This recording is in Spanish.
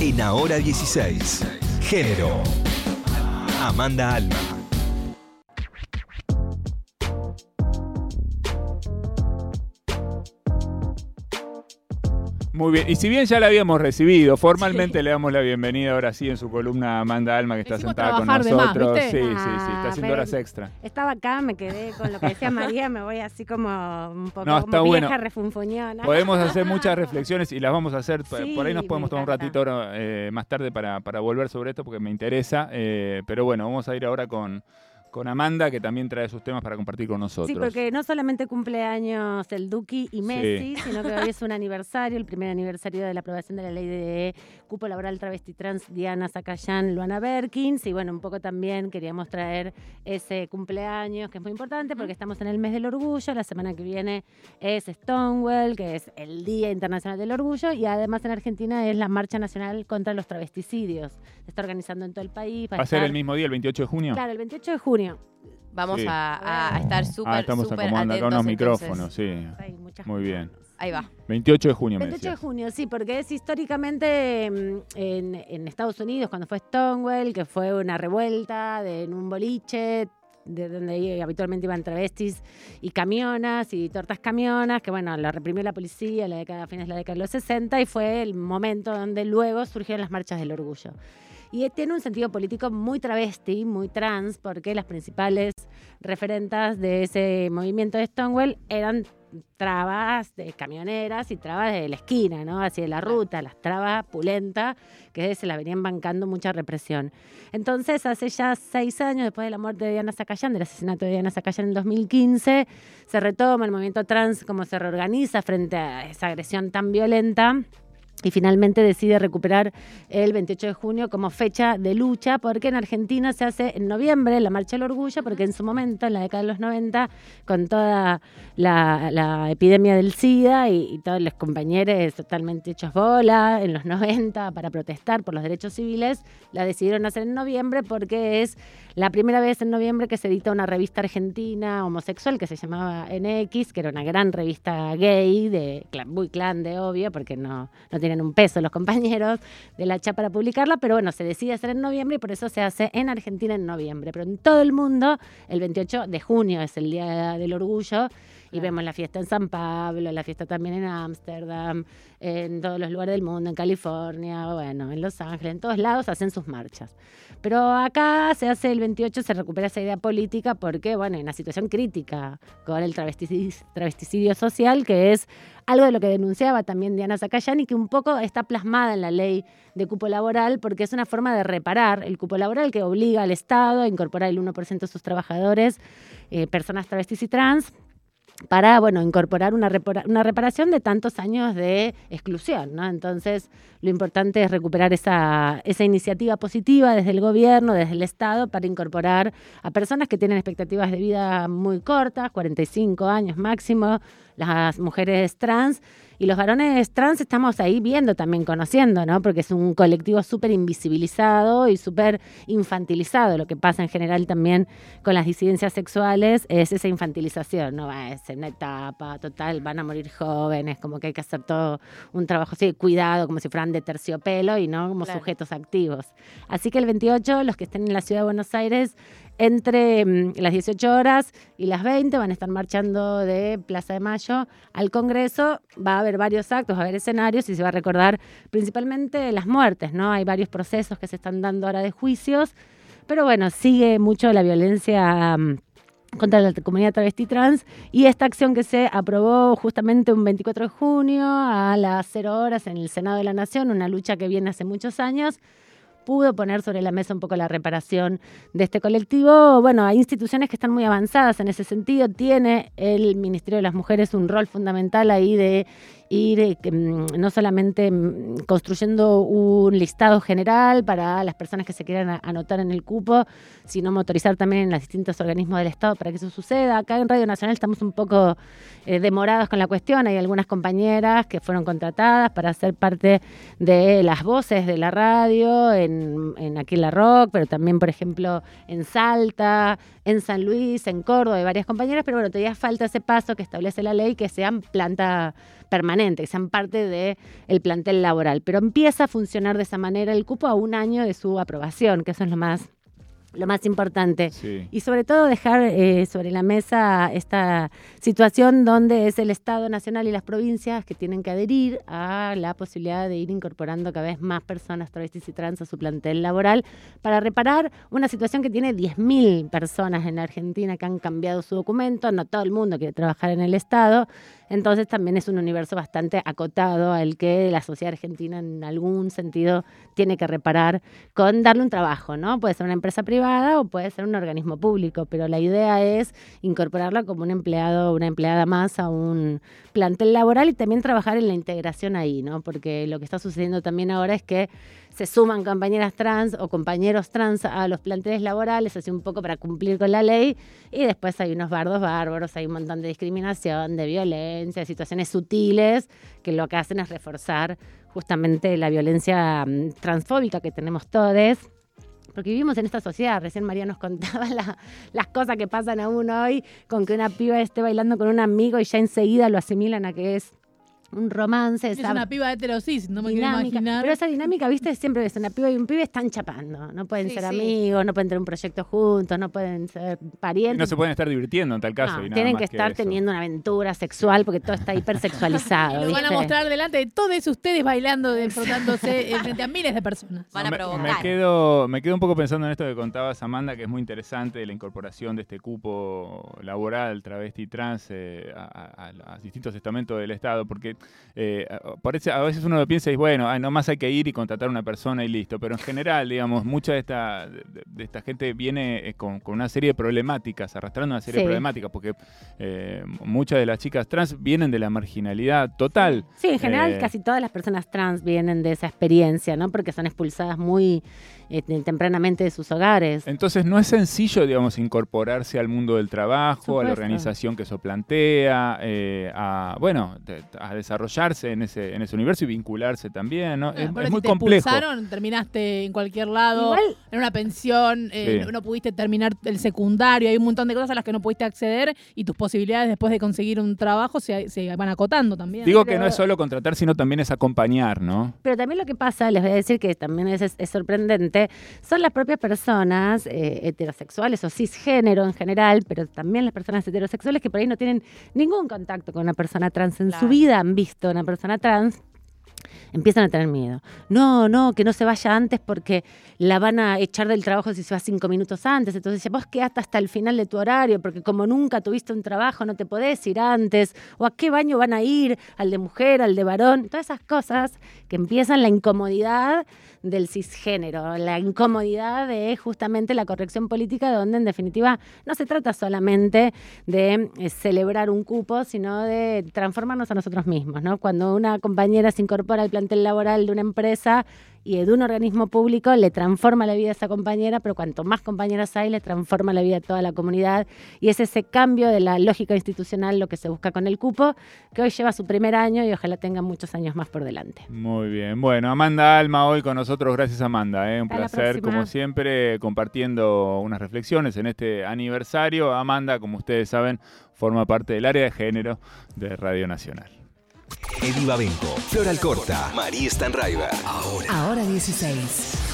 En Ahora 16. Género. Amanda Alma. Muy bien, y si bien ya la habíamos recibido, formalmente le damos la bienvenida ahora sí en su columna Amanda Alma, que está sentada con más, nosotros. sí, sí, sí, Ah, está haciendo horas extra. Estaba acá, me quedé con lo que decía María, me voy así como un poco No, está como vieja bueno. refunfuñona. Podemos hacer muchas reflexiones y las vamos a hacer. Sí, Por ahí nos podemos tomar un ratito ahora, eh, más tarde para, para volver sobre esto porque me interesa. eh, pero bueno, vamos a ir ahora con, con Amanda, que también trae sus temas para compartir con nosotros. Sí, porque no solamente cumple años el Duki y Messi, sino que hoy es un aniversario, el primer aniversario de la aprobación de la ley de cupo laboral travesti trans Diana Zacayán, Luana Berkins. Y bueno, un poco también queríamos traer ese cumpleaños, que es muy importante porque estamos en el mes del orgullo. La semana que viene es Stonewall, que es el Día Internacional del Orgullo. Y además en Argentina es la Marcha Nacional contra los Travesticidios. Se está organizando en todo el país. ¿Va a ser estar- el mismo día, el 28 de junio? Claro, el 28 de junio. Vamos Sí. a, a- estar súper, ah, estamos súper acomodando acá unos entonces. micrófonos, sí. Hay Muy bien. Ahí va. 28 de junio, me 28 de decías. junio, sí, porque es históricamente mm, en, en Estados Unidos, cuando fue Stonewall, que fue una revuelta de, en un boliche, de donde habitualmente iban travestis y camionas y tortas camionas, que bueno, lo reprimió la policía la década, a fines de la década de los 60 y fue el momento donde luego surgieron las marchas del orgullo. Y tiene un sentido político muy travesti, muy trans, porque las principales referentas de ese movimiento de Stonewall eran trabas de camioneras y trabas de la esquina, ¿no? Así de la ruta, las trabas pulenta, que se las venían bancando mucha represión. Entonces, hace ya seis años, después de la muerte de Diana Zacayán, del asesinato de Diana Zacayán en 2015, se retoma el movimiento trans, cómo se reorganiza frente a esa agresión tan violenta y finalmente decide recuperar el 28 de junio como fecha de lucha, porque en Argentina se hace en noviembre la Marcha del Orgullo, porque en su momento, en la década de los 90, con toda la, epidemia del SIDA y, todos los compañeros totalmente hechos bola en los 90 para protestar por los derechos civiles, la decidieron hacer en noviembre porque es la primera vez en noviembre que se edita una revista argentina homosexual que se llamaba NX, que era una gran revista gay, de muy clan de obvio, porque no, no tienen un peso los compañeros de la CHA para publicarla, pero bueno, se decide hacer en noviembre y por eso se hace en Argentina en noviembre. Pero en todo el mundo, el 28 de junio es el Día del Orgullo. Y vemos la fiesta en San Pablo, la fiesta también en Ámsterdam, en todos los lugares del mundo, en California, bueno, en Los Ángeles, en todos lados hacen sus marchas. Pero acá se hace el 28, se recupera esa idea política porque, bueno, hay una situación crítica con el travesticidio, travesticidio social, que es algo de lo que denunciaba también Diana Zacayán y que un poco está plasmada en la ley de cupo laboral porque es una forma de reparar el cupo laboral que obliga al Estado a incorporar el 1% de sus trabajadores, eh, personas travestis y trans, para bueno, incorporar una, una reparación de tantos años de exclusión. ¿no? Entonces, lo importante es recuperar esa, esa iniciativa positiva desde el gobierno, desde el Estado, para incorporar a personas que tienen expectativas de vida muy cortas, 45 años máximo, las mujeres trans. Y los varones trans estamos ahí viendo también, conociendo, ¿no? Porque es un colectivo súper invisibilizado y súper infantilizado. Lo que pasa en general también con las disidencias sexuales es esa infantilización, ¿no? Es una etapa, total, van a morir jóvenes, como que hay que hacer todo un trabajo así de cuidado, como si fueran de terciopelo y no como Claro. sujetos activos. Así que el 28, los que estén en la ciudad de Buenos Aires, entre mm, las 18 horas y las 20 van a estar marchando de Plaza de Mayo al Congreso. Va a haber varios actos, va a haber escenarios y se va a recordar principalmente las muertes, ¿no? Hay varios procesos que se están dando ahora de juicios, pero bueno, sigue mucho la violencia mm, contra la comunidad travesti trans y esta acción que se aprobó justamente un 24 de junio a las 0 horas en el Senado de la Nación, una lucha que viene hace muchos años, pudo poner sobre la mesa un poco la reparación de este colectivo. Bueno, hay instituciones que están muy avanzadas en ese sentido. Tiene el Ministerio de las Mujeres un rol fundamental ahí de ir mm, no solamente mm, construyendo un listado general para las personas que se quieran anotar en el cupo, sino motorizar también en los distintos organismos del Estado para que eso suceda. Acá en Radio Nacional estamos un poco eh, demorados con la cuestión. Hay algunas compañeras que fueron contratadas para ser parte de las voces de la radio en en La Rock, pero también, por ejemplo, en Salta, en San Luis, en Córdoba, hay varias compañeras, pero bueno, todavía falta ese paso que establece la ley que sean planta permanente que sean parte del plantel laboral. Pero empieza a funcionar de esa manera el cupo a un año de su aprobación, que eso es lo más lo más importante. Y sobre todo dejar eh, sobre la mesa esta situación donde es el Estado Nacional y las provincias que tienen que adherir a la posibilidad de ir incorporando cada vez más personas travestis y trans a su plantel laboral para reparar una situación que tiene 10.000 personas en Argentina que han cambiado su documento. No todo el mundo quiere trabajar en el Estado. Entonces también es un universo bastante acotado al que la sociedad argentina en algún sentido tiene que reparar con darle un trabajo, ¿no? Puede ser una empresa privada o puede ser un organismo público, pero la idea es incorporarla como un empleado o una empleada más a un plantel laboral y también trabajar en la integración ahí, ¿no? Porque lo que está sucediendo también ahora es que se suman compañeras trans o compañeros trans a los planteles laborales, así un poco para cumplir con la ley, y después hay unos bardos bárbaros, hay un montón de discriminación, de violencia, situaciones sutiles, que lo que hacen es reforzar justamente la violencia mm, transfóbica que tenemos todos porque vivimos en esta sociedad. Recién María nos contaba las cosas que pasan aún hoy con que una piba esté bailando con un amigo y ya enseguida lo asimilan a que es un romance. Es una piba heterosis, no me quiero imaginar. Pero esa dinámica, viste, siempre es una piba y un pibe están chapando. No pueden ser amigos, no pueden tener un proyecto juntos, no pueden ser parientes. no se pueden estar divirtiendo en tal caso. tienen que estar teniendo una aventura sexual porque todo está hipersexualizado. y lo van a mostrar delante de todos ustedes bailando, disfrutándose frente a miles de personas. Van a provocar. Me, quedo, me quedo un poco pensando en esto que contabas, Amanda, que es muy interesante, la incorporación de este cupo laboral travesti trans eh, a, distintos estamentos del Estado, porque eh, parece, a veces uno lo piensa y bueno, no nomás hay que ir y contratar a una persona y listo, pero en general, digamos, mucha de esta, de, esta gente viene eh, con, una serie de problemáticas, arrastrando una serie de problemáticas, porque eh, muchas de las chicas trans vienen de la marginalidad total. Sí, en general casi todas las personas trans vienen de esa experiencia, ¿no? Porque son expulsadas muy tempranamente de sus hogares. Entonces no es sencillo, digamos, incorporarse al mundo del trabajo, a la organización que eso plantea, a, bueno, a desarrollar en ese, en ese universo y vincularse también, ¿no? Ah, es, muy te complejo. terminaste en cualquier lado, en una pensión, eh, no pudiste terminar el secundario, hay un montón de cosas a las que no pudiste acceder y tus posibilidades después de conseguir un trabajo se, van acotando también. Digo que no es solo contratar, sino también es acompañar, ¿no? Pero también lo que pasa, les voy a decir que también es, sorprendente, son las propias personas eh, heterosexuales o cisgénero en general, pero también las personas heterosexuales que por ahí no tienen ningún contacto con una persona trans en su vida, visto una persona trans, empiezan a tener miedo. No, no, que no se vaya antes porque la van a echar del trabajo si se va cinco minutos antes. Entonces, vos quedaste hasta el final de tu horario porque como nunca tuviste un trabajo no te podés ir antes. O a qué baño van a ir, al de mujer, al de varón. Todas esas cosas que empiezan la incomodidad del cisgénero, la incomodidad de justamente la corrección política, donde en definitiva no se trata solamente de eh, celebrar un cupo, sino de transformarnos a nosotros mismos. ¿no? Cuando una compañera se incorpora al plantel laboral de una empresa, y de un organismo público le transforma la vida a esa compañera, pero cuanto más compañeras hay, le transforma la vida a toda la comunidad. Y es ese cambio de la lógica institucional lo que se busca con el cupo, que hoy lleva su primer año y ojalá tenga muchos años más por delante. Muy bien. Bueno, Amanda Alma hoy con nosotros. Gracias, Amanda. ¿eh? Un placer, como siempre, compartiendo unas reflexiones en este aniversario. Amanda, como ustedes saben, forma parte del área de género de Radio Nacional. Eddie Babenco, Flor Alcorta, María Stanraiver. Ahora. Ahora 16.